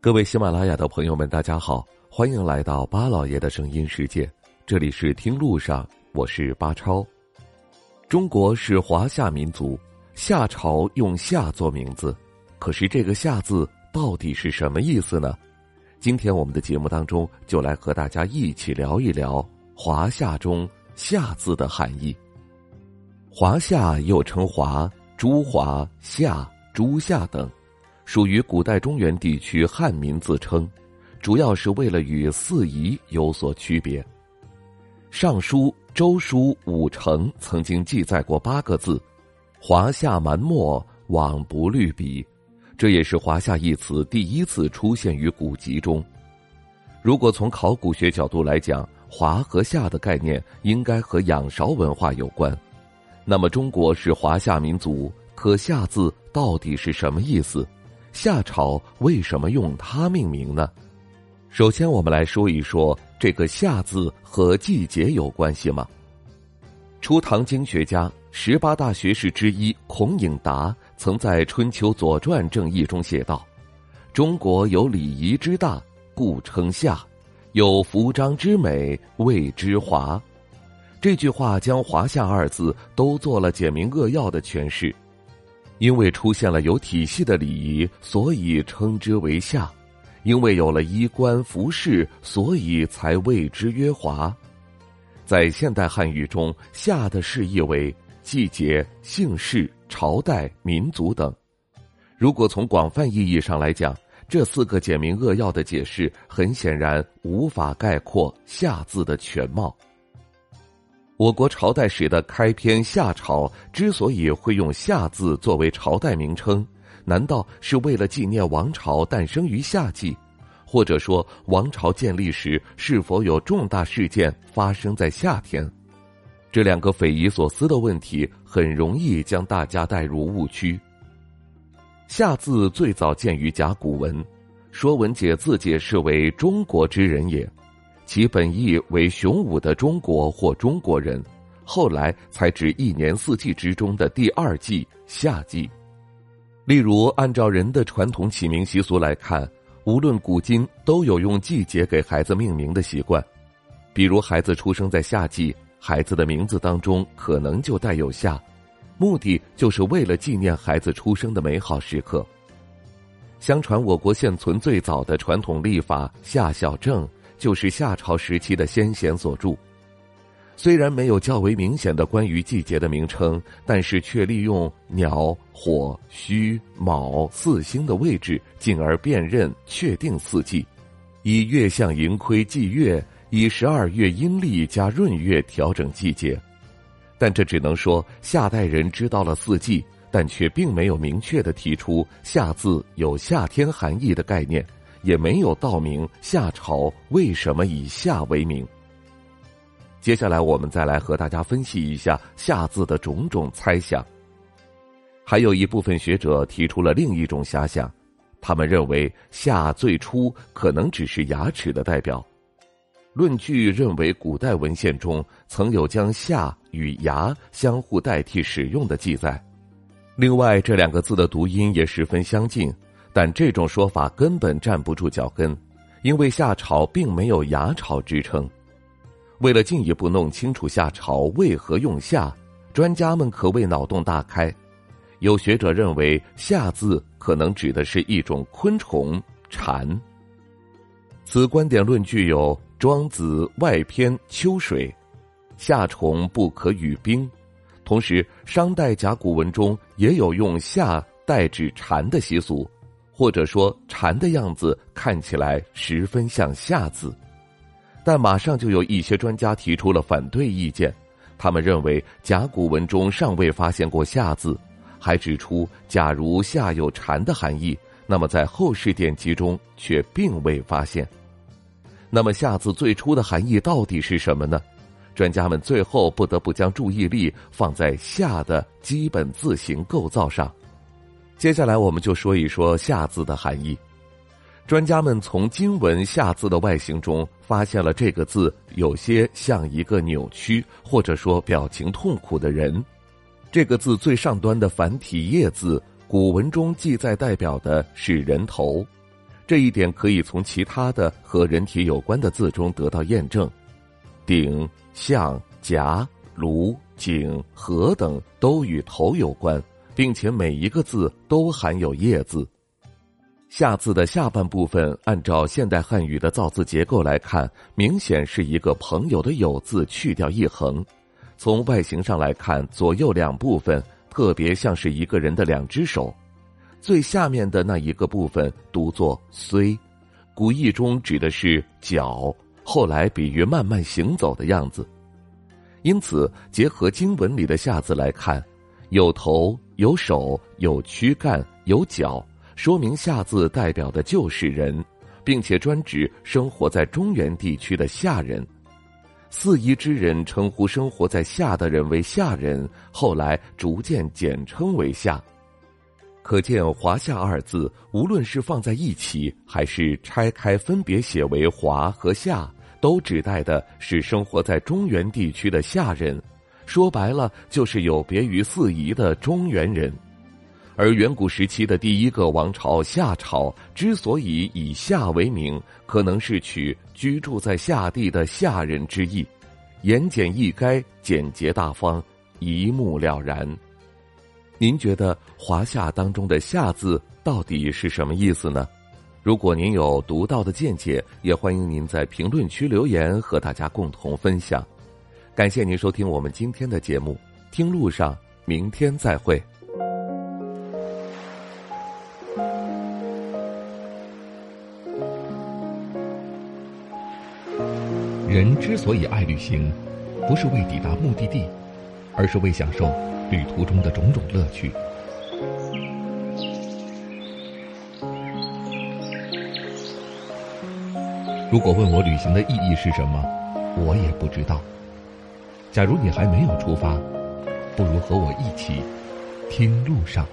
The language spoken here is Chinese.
各位喜马拉雅的朋友们，大家好，欢迎来到巴老爷的声音世界。这里是听路上，我是巴超。中国是华夏民族，夏朝用“夏”做名字，可是这个“夏”字到底是什么意思呢？今天我们的节目当中就来和大家一起聊一聊华夏中“夏”字的含义。华夏又称华、诸华、夏、诸夏等。属于古代中原地区汉民自称，主要是为了与四夷有所区别。《尚书·周书·武成》曾经记载过八个字：“华夏蛮漠，罔不虑彼。”这也是“华夏”一词第一次出现于古籍中。如果从考古学角度来讲，“华”和“夏”的概念应该和仰韶文化有关。那么，中国是华夏民族，可“夏”字到底是什么意思？夏朝为什么用它命名呢？首先，我们来说一说这个“夏”字和季节有关系吗？初唐经学家、十八大学士之一孔颖达曾在《春秋左传正义》中写道：“中国有礼仪之大，故称夏；有服章之美，谓之华。”这句话将“华夏”二字都做了简明扼要的诠释。因为出现了有体系的礼仪，所以称之为夏；因为有了衣冠服饰，所以才谓之曰华。在现代汉语中，“夏”的释义为季节、姓氏、朝代、民族等。如果从广泛意义上来讲，这四个简明扼要的解释，很显然无法概括“夏”字的全貌。我国朝代史的开篇，夏朝之所以会用“夏”字作为朝代名称，难道是为了纪念王朝诞生于夏季，或者说王朝建立时是否有重大事件发生在夏天？这两个匪夷所思的问题，很容易将大家带入误区。“夏”字最早见于甲骨文，《说文解字》解释为“中国之人也”。其本意为雄武的中国或中国人，后来才指一年四季之中的第二季夏季。例如，按照人的传统起名习俗来看，无论古今都有用季节给孩子命名的习惯。比如，孩子出生在夏季，孩子的名字当中可能就带有“夏”，目的就是为了纪念孩子出生的美好时刻。相传，我国现存最早的传统历法《夏小正》。就是夏朝时期的先贤所著，虽然没有较为明显的关于季节的名称，但是却利用鸟、火、戌、卯四星的位置，进而辨认确定四季，以月相盈亏计月，以十二月阴历加闰月调整季节。但这只能说夏代人知道了四季，但却并没有明确的提出“夏”字有夏天含义的概念。也没有道明夏朝为什么以夏为名。接下来，我们再来和大家分析一下“夏”字的种种猜想。还有一部分学者提出了另一种遐想，他们认为“夏”最初可能只是牙齿的代表。论据认为，古代文献中曾有将“夏”与“牙”相互代替使用的记载。另外，这两个字的读音也十分相近。但这种说法根本站不住脚跟，因为夏朝并没有牙朝之称。为了进一步弄清楚夏朝为何用夏，专家们可谓脑洞大开。有学者认为“夏”字可能指的是一种昆虫蝉。此观点论据有《庄子外篇·秋水》，夏虫不可语冰。同时，商代甲骨文中也有用“夏”代指蝉的习俗。或者说蝉的样子看起来十分像“夏”字，但马上就有一些专家提出了反对意见。他们认为甲骨文中尚未发现过“夏”字，还指出，假如“夏”有蝉的含义，那么在后世典籍中却并未发现。那么“夏”字最初的含义到底是什么呢？专家们最后不得不将注意力放在“夏”的基本字形构造上。接下来，我们就说一说“夏”字的含义。专家们从金文“夏”字的外形中发现了这个字有些像一个扭曲或者说表情痛苦的人。这个字最上端的繁体“叶”字，古文中记载代表的是人头。这一点可以从其他的和人体有关的字中得到验证。鼎、象、夹、庐、井、河等都与头有关，并且每一个字都含有“叶”字。下字的下半部分，按照现代汉语的造字结构来看，明显是一个朋友的“友”字去掉一横。从外形上来看，左右两部分特别像是一个人的两只手。最下面的那一个部分读作“虽”，古意中指的是脚，后来比喻慢慢行走的样子。因此，结合经文里的“下”字来看，有头、有手、有躯干、有脚。说明夏字代表的就是人，并且专指生活在中原地区的夏人。四夷之人称呼生活在夏的人为夏人，后来逐渐简称为夏。可见“华夏”二字，无论是放在一起，还是拆开分别写为“华”和“夏”，都指代的是生活在中原地区的夏人。说白了，就是有别于四夷的中原人。而远古时期的第一个王朝夏朝之所以以夏为名，可能是取居住在夏地的夏人之意，言简意赅，简洁大方，一目了然。您觉得“华夏”当中的“夏”字到底是什么意思呢？如果您有独到的见解，也欢迎您在评论区留言和大家共同分享。感谢您收听我们今天的节目，听路上，明天再会。人之所以爱旅行，不是为抵达目的地，而是为享受旅途中的种种乐趣。如果问我旅行的意义是什么，我也不知道。假如你还没有出发，不如和我一起听路上。